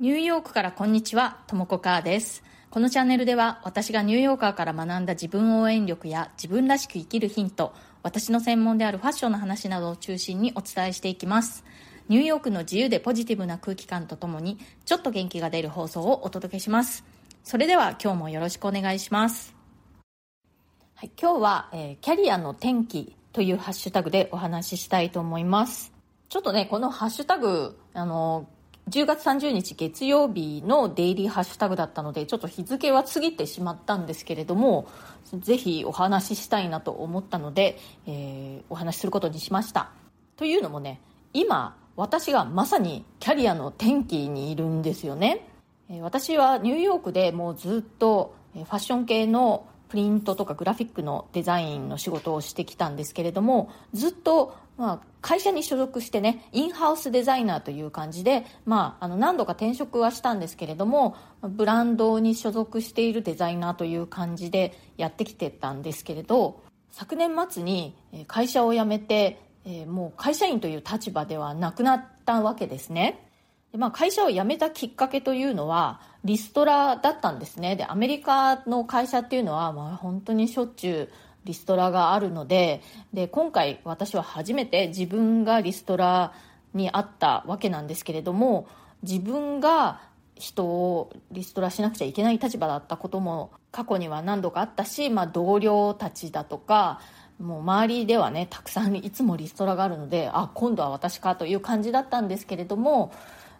ニューヨークからこんにちは、ともこかーです。このチャンネルでは私がニューヨーカーから学んだ自分応援力や自分らしく生きるヒント、私の専門であるファッションの話などを中心にお伝えしていきます。ニューヨークの自由でポジティブな空気感とともにちょっと元気が出る放送をお届けします。それでは今日もよろしくお願いします。はい、今日は、えー、キャリアの転機というハッシュタグでお話ししたいと思います。ちょっとね、このハッシュタグ、あの、10月30日月曜日のデイリーハッシュタグだったのでちょっと日付は過ぎてしまったんですけれどもぜひお話ししたいなと思ったので、えー、お話しすることにしました。というのもね今私がまさにキャリアの転機にいるんですよね。私はニューヨークでもうずっとファッション系のプリントとかグラフィックのデザインの仕事をしてきたんですけれどもずっとまあ、会社に所属してねインハウスデザイナーという感じで、まあ、あの何度か転職はしたんですけれどもブランドに所属しているデザイナーという感じでやってきてたんですけれど昨年末に会社を辞めて、えー、もう会社員という立場ではなくなったわけですね。で、まあ、会社を辞めたきっかけというのはリストラだったんですね。でアメリカの会社っていうのは、まあ、本当にしょっちゅうリストラがあるのでで今回私は初めて自分がリストラにあったわけなんですけれども自分が人をリストラしなくちゃいけない立場だったことも過去には何度かあったし、まあ、同僚たちだとかもう周りではねたくさんいつもリストラがあるのであ今度は私かという感じだったんですけれども、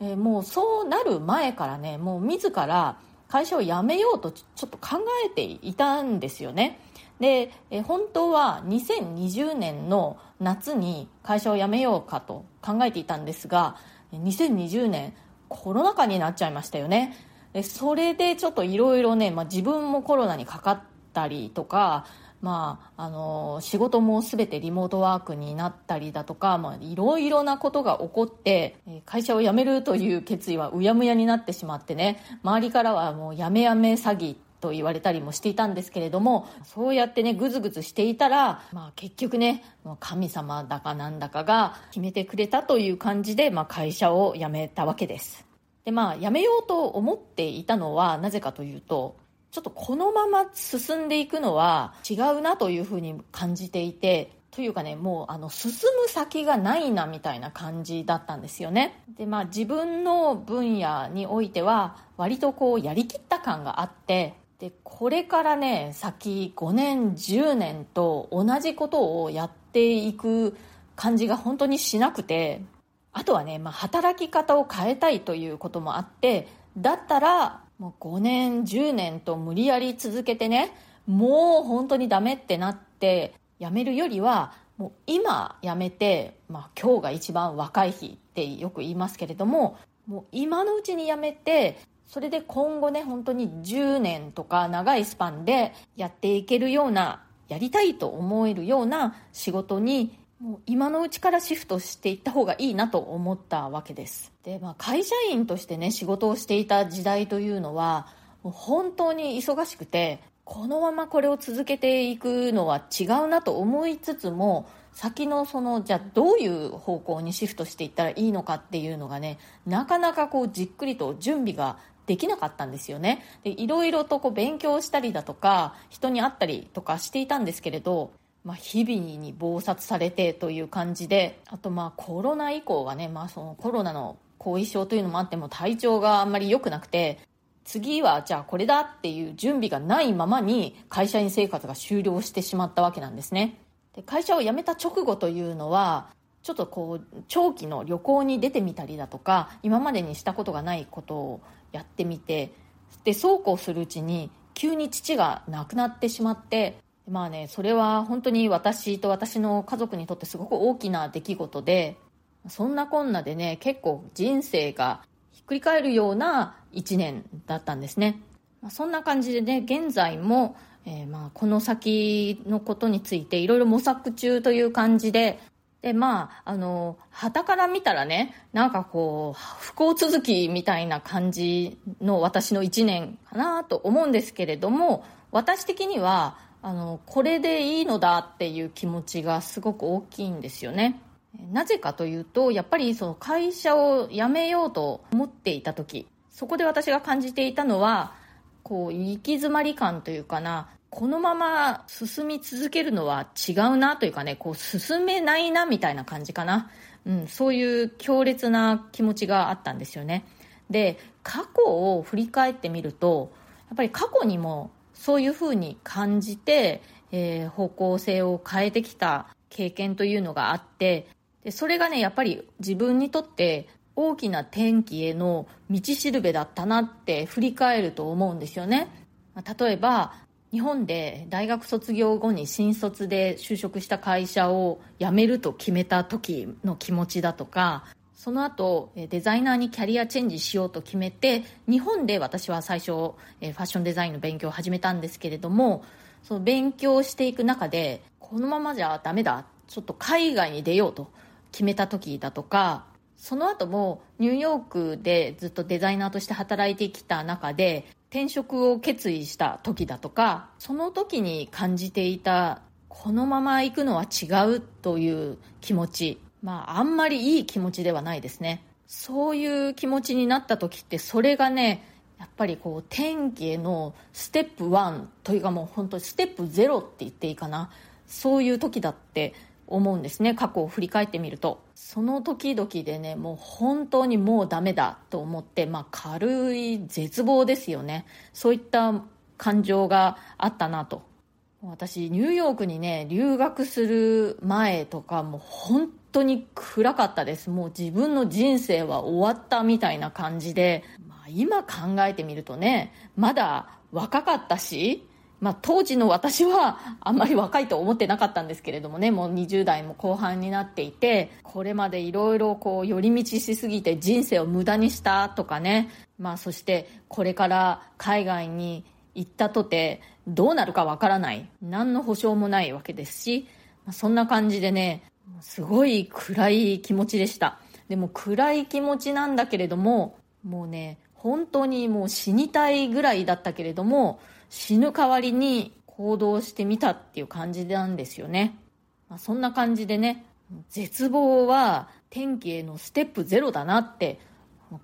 えー、もうそうなる前からねもう自ら会社を辞めようとちょっと考えていたんですよね。で、え本当は2020年の夏に会社を辞めようかと考えていたんですが2020年コロナ禍になっちゃいましたよね。でそれでちょっといろいろね、まあ、自分もコロナにかかったりとかまあ、あの仕事も全てリモートワークになったりだとかいろいろなことが起こって会社を辞めるという決意はうやむやになってしまってね周りからはもうやめやめ詐欺と言われたりもしていたんですけれどもそうやってねぐずぐずしていたら、まあ、結局ね神様だかなんだかが決めてくれたという感じで、まあ、会社を辞めたわけです。でまあ辞めようと思っていたのはなぜかというとちょっとこのまま進んでいくのは違うなというふうに感じていてというかねもうあの進む先がないなみたいな感じだったんですよね。でまあ自分の分野においては割とこうやりきった感があってでこれからね先5年10年と同じことをやっていく感じが本当にしなくてあとはね、まあ、働き方を変えたいということもあってだったらもう5年10年と無理やり続けてねもう本当にダメってなって辞めるよりはもう今辞めて、まあ、今日が一番若い日ってよく言いますけれどももう今のうちに辞めてそれで今後ね本当に10年とか長いスパンでやっていけるようなやりたいと思えるような仕事にもう今のうちからシフトしていった方がいいなと思ったわけです。で、まあ、会社員としてね仕事をしていた時代というのはもう本当に忙しくてこのままこれを続けていくのは違うなと思いつつも先のそのじゃあどういう方向にシフトしていったらいいのかっていうのがねなかなかこうじっくりと準備ができなかったんですよね。でいろいろとこう勉強したりだとか人に会ったりとかしていたんですけれど、まあ、日々に忙殺されてという感じであとまあコロナ以降はね、まあ、そのコロナの後遺症というのもあっても体調があんまり良くなくて次はじゃあこれだっていう準備がないままに会社員生活が終了してしまったわけなんですね。で会社を辞めた直後というのはちょっとこう長期の旅行に出てみたりだとか今までにしたことがないことをやってみてでそうこうするうちに急に父が亡くなってしまってまあねそれは本当に私と私の家族にとってすごく大きな出来事でそんなこんなでね結構人生がひっくり返るような1年だったんですね、ま、そんな感じでね現在も、えー、まあこの先のことについていろいろ模索中という感じでで、まあ、あの、旗から見たらね、なんかこう、不幸続きみたいな感じの私の1年かなと思うんですけれども、私的には、あの、これでいいのだっていう気持ちがすごく大きいんですよね。なぜかというと、やっぱりその会社を辞めようと思っていた時、そこで私が感じていたのはこう行き詰まり感というかなこのまま進み続けるのは違うなというかねこう進めないなみたいな感じかな、うん、そういう強烈な気持ちがあったんですよね。で過去を振り返ってみるとやっぱり過去にもそういうふうに感じて、えー、方向性を変えてきた経験というのがあってでそれがねやっぱり自分にとって大きな転機への道しるべだったなって振り返ると思うんですよね。例えば日本で大学卒業後に新卒で就職した会社を辞めると決めた時の気持ちだとかその後デザイナーにキャリアチェンジしようと決めて日本で私は最初ファッションデザインの勉強を始めたんですけれどもその勉強していく中でこのままじゃダメだちょっと海外に出ようと決めた時だとかその後もニューヨークでずっとデザイナーとして働いてきた中で転職を決意した時だとかその時に感じていたこのまま行くのは違うという気持ちまあ、あんまりいい気持ちではないですね。そういう気持ちになった時って、それがね、やっぱりこう、天気へのステップ1というかもう本当にステップ0って言っていいかな。そういう時だって思うんですね。過去を振り返ってみると。その時々でね、もう本当にもうダメだと思って、まあ軽い絶望ですよね。そういった感情があったなと。私、ニューヨークにね、留学する前とか、もう本当に暗かったですもう自分の人生は終わったみたいな感じで、まあ、今考えてみるとねまだ若かったしまあ、当時の私はあんまり若いと思ってなかったんですけれどもね。もう20代も後半になっていてこれまでいろいろこう寄り道しすぎて人生を無駄にしたとかね、まあ、そしてこれから海外に行ったとてどうなるかわからない。何の保証もないわけですし、まあ、そんな感じでねすごい暗い気持ちでした。でも暗い気持ちなんだけれども、もうね、本当にもう死にたいぐらいだったけれども、死ぬ代わりに行動してみたっていう感じなんですよね。まあ、そんな感じでね、絶望は天気へのステップゼロだなって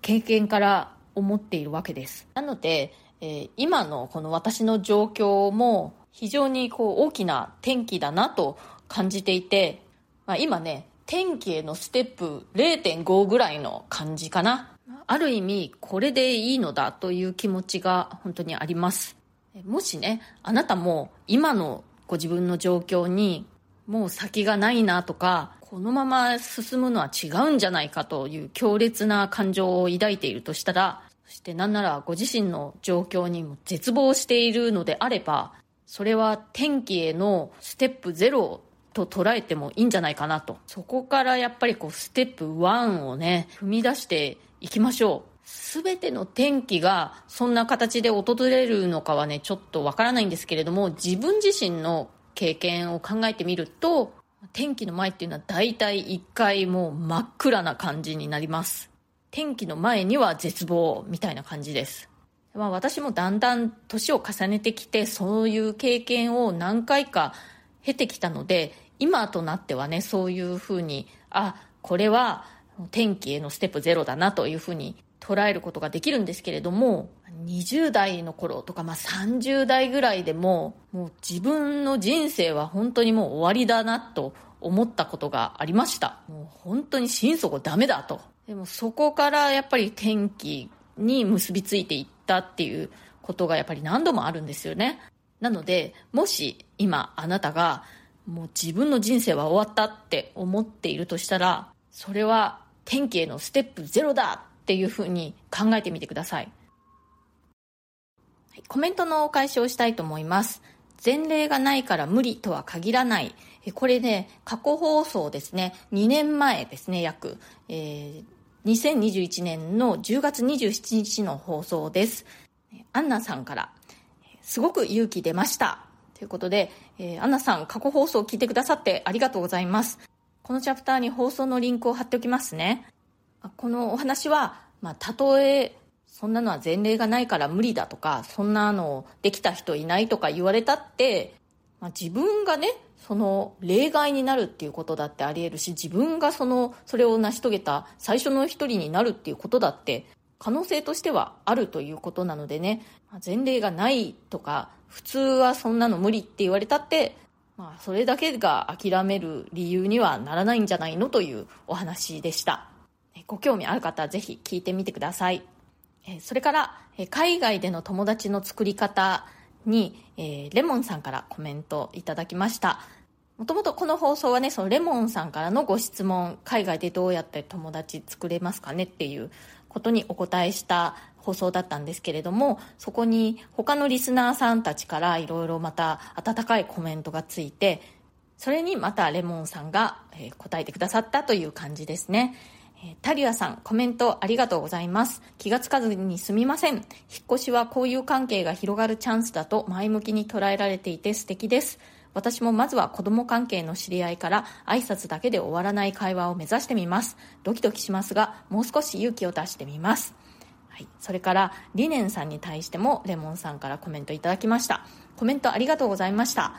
経験から思っているわけです。なので、えー、今のこの私の状況も非常にこう大きな転機だなと感じていて、まあ、今ね、天気へのステップ0.5ぐらいの感じかな。ある意味、これでいいのだという気持ちが本当にあります。もしね、あなたも今のご自分の状況にもう先がないなとか、このまま進むのは違うんじゃないかという強烈な感情を抱いているとしたら、そしてなんならご自身の状況にも絶望しているのであれば、それは天気へのステップゼロと捉えてもいいんじゃないかなと。そこからやっぱりこうステップ1をね、踏み出していきましょう。すべての天気がそんな形で訪れるのかはね、ちょっとわからないんですけれども、自分自身の経験を考えてみると、天気の前っていうのは大体一回もう真っ暗な感じになります。天気の前には絶望みたいな感じです。まあ私もだんだん年を重ねてきて、そういう経験を何回か経てきたので、今となってはね、そういうふうに、あ、これは天気へのステップゼロだなというふうに捉えることができるんですけれども、20代の頃とか、まあ、30代ぐらいでも、もう自分の人生は本当にもう終わりだなと思ったことがありました。もう本当に心底ダメだと。でもそこからやっぱり天気に結びついていったっていうことがやっぱり何度もあるんですよね。なので、もし今あなたがもう自分の人生は終わったって思っているとしたら、それは天気へのステップゼロだっていうふうに考えてみてください。コメントのお返しをしたいと思います。前例がないから無理とは限らない。これね、過去放送ですね、2年前ですね、約。えー、2021年の10月27日の放送です。アンナさんから、すごく勇気出ました。ということで、えー、アンナさん、過去放送を聞いてくださってありがとうございます。このチャプターに放送のリンクを貼っておきますね。このお話は、まあ、たとえ、そんなのは前例がないから無理だとか、そんなのできた人いないとか言われたって、まあ、自分がね、その例外になるっていうことだってあり得るし、自分がその、それを成し遂げた最初の一人になるっていうことだって可能性としてはあるということなのでね前例がないとか普通はそんなの無理って言われたってまあ、それだけが諦める理由にはならないんじゃないのというお話でした。ご興味ある方はぜひ聞いてみてください。それから、海外での友達の作り方に、レモンさんからコメントいただきました。もともとこの放送はね、そのレモンさんからのご質問、海外でどうやって友達作れますかねっていうことにお答えした放送だったんですけれども、そこに他のリスナーさんたちからいろいろまた温かいコメントがついて、それにまたレモンさんが答えてくださったという感じですね。タリアさん、コメントありがとうございます。気がつかずにすみません。引っ越しは交友関係が広がるチャンスだと前向きに捉えられていて素敵です。私もまずは子供関係の知り合いから挨拶だけで終わらない会話を目指してみます。ドキドキしますが、もう少し勇気を出してみます。はい、それからリネンさんに対してもレモンさんからコメントいただきましたコメントありがとうございました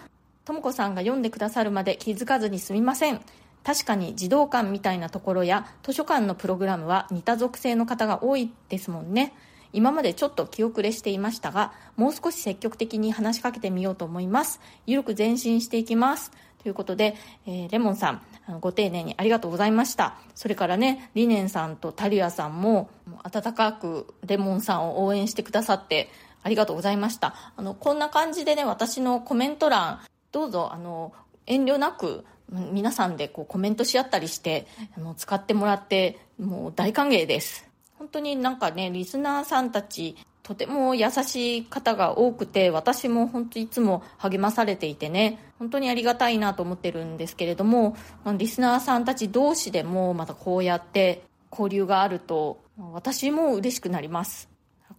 とも子さんが読んでくださるまで気づかずにすみません確かに児童館みたいなところや図書館のプログラムは似た属性の方が多いですもんね今までちょっと気遅れしていましたがもう少し積極的に話しかけてみようと思いますゆるく前進していきますということで、えー、レモンさん、ご丁寧にありがとうございました。それからね、リネンさんとタリアさんも、温かくレモンさんを応援してくださって、ありがとうございました。あの、こんな感じでね、私のコメント欄、どうぞ、あの、遠慮なく、皆さんでこうコメントし合ったりして、あの、使ってもらって、もう大歓迎です。本当になんかね、リスナーさんたち、とても優しい方が多くて、私も本当いつも励まされていてね、本当にありがたいなと思ってるんですけれども、リスナーさんたち同士でもまたこうやって交流があると、私も嬉しくなります。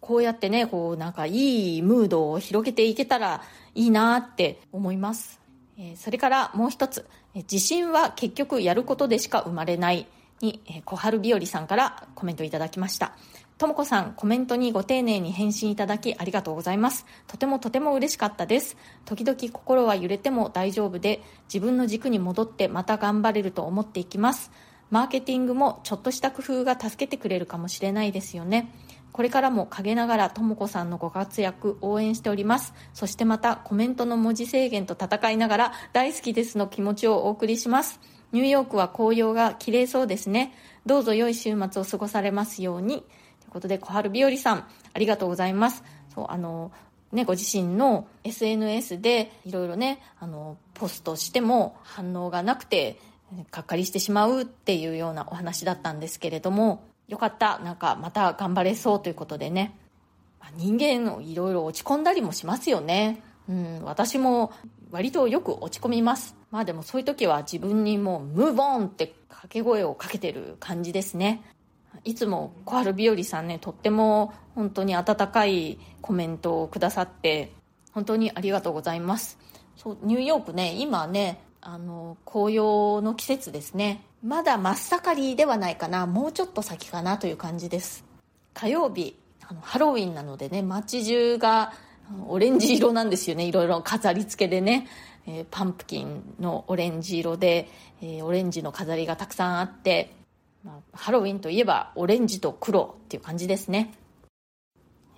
こうやってね、こうなんかいいムードを広げていけたらいいなって思います。それからもう一つ、自信は結局やることでしか生まれないに、小春日和さんからコメントいただきました。ともこさん、コメントにご丁寧に返信いただきありがとうございます。とてもとても嬉しかったです。時々心は揺れても大丈夫で、自分の軸に戻ってまた頑張れると思っていきます。マーケティングもちょっとした工夫が助けてくれるかもしれないですよね。これからも陰ながらともこさんのご活躍応援しております。そしてまたコメントの文字制限と戦いながら大好きですの気持ちをお送りします。ニューヨークは紅葉が綺麗そうですね。どうぞ良い週末を過ごされますようにという。ことで小春日和さんありがとうございますそうあのね、ご自身の SNS でいろいろねあのポストしても反応がなくてがっかりしてしまうっていうようなお話だったんですけれどもよかったなんかまた頑張れそうということでね。人間いろいろ落ち込んだりもしますよね。うん私も割とよく落ち込みます。まあでもそういう時は自分にもうムーブオンって掛け声をかけてる感じですね。いつも小春日和さんねとっても本当に温かいコメントをくださって本当にありがとうございます。そうニューヨークね今ねあの紅葉の季節ですね。まだ真っ盛りではないかなもうちょっと先かなという感じです火曜日あのハロウィンなのでね街中がオレンジ色なんですよねいろいろ飾り付けでね、えー、パンプキンのオレンジ色で、えー、オレンジの飾りがたくさんあってまあ、ハロウィンといえばオレンジと黒っていう感じですね。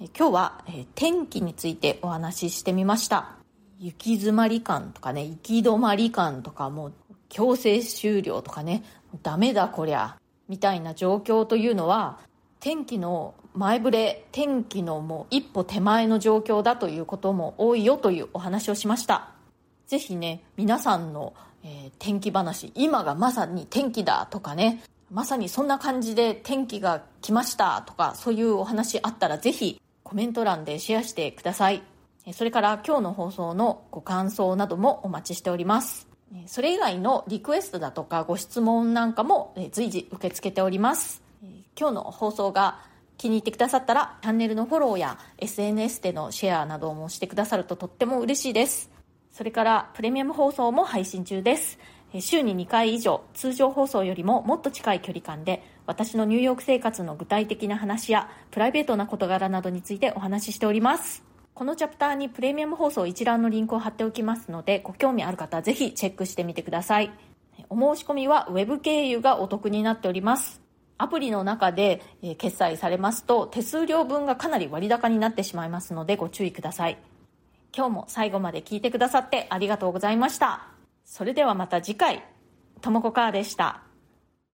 え今日は、え、天気についてお話ししてみました。行き詰まり感とかね、行き止まり感とかも強制終了とかね、ダメだこりゃ、みたいな状況というのは、天気の前触れ、天気のもう一歩手前の状況だということも多いよというお話をしました。ぜひね、皆さんの、えー、天気話、今がまさに天気だとかね、まさにそんな感じで天気が来ましたとかそういうお話あったらぜひコメント欄でシェアしてくださいそれから今日の放送のご感想などもお待ちしておりますそれ以外のリクエストだとかご質問なんかも随時受け付けております。今日の放送が気に入ってくださったらチャンネルのフォローや SNS でのシェアなどもしてくださるととっても嬉しいです。それからプレミアム放送も配信中です。週に2回以上通常放送よりももっと近い距離感で私のニューヨーク生活の具体的な話やプライベートな事柄などについてお話ししております。このチャプターにプレミアム放送一覧のリンクを貼っておきますのでご興味ある方はぜひチェックしてみてくださいお申し込みは Web 経由がお得になっておりますアプリの中で決済されますと手数料分がかなり割高になってしまいますのでご注意ください。今日も最後まで聞いてくださってありがとうございました。それではまた次回、ともこかーでした。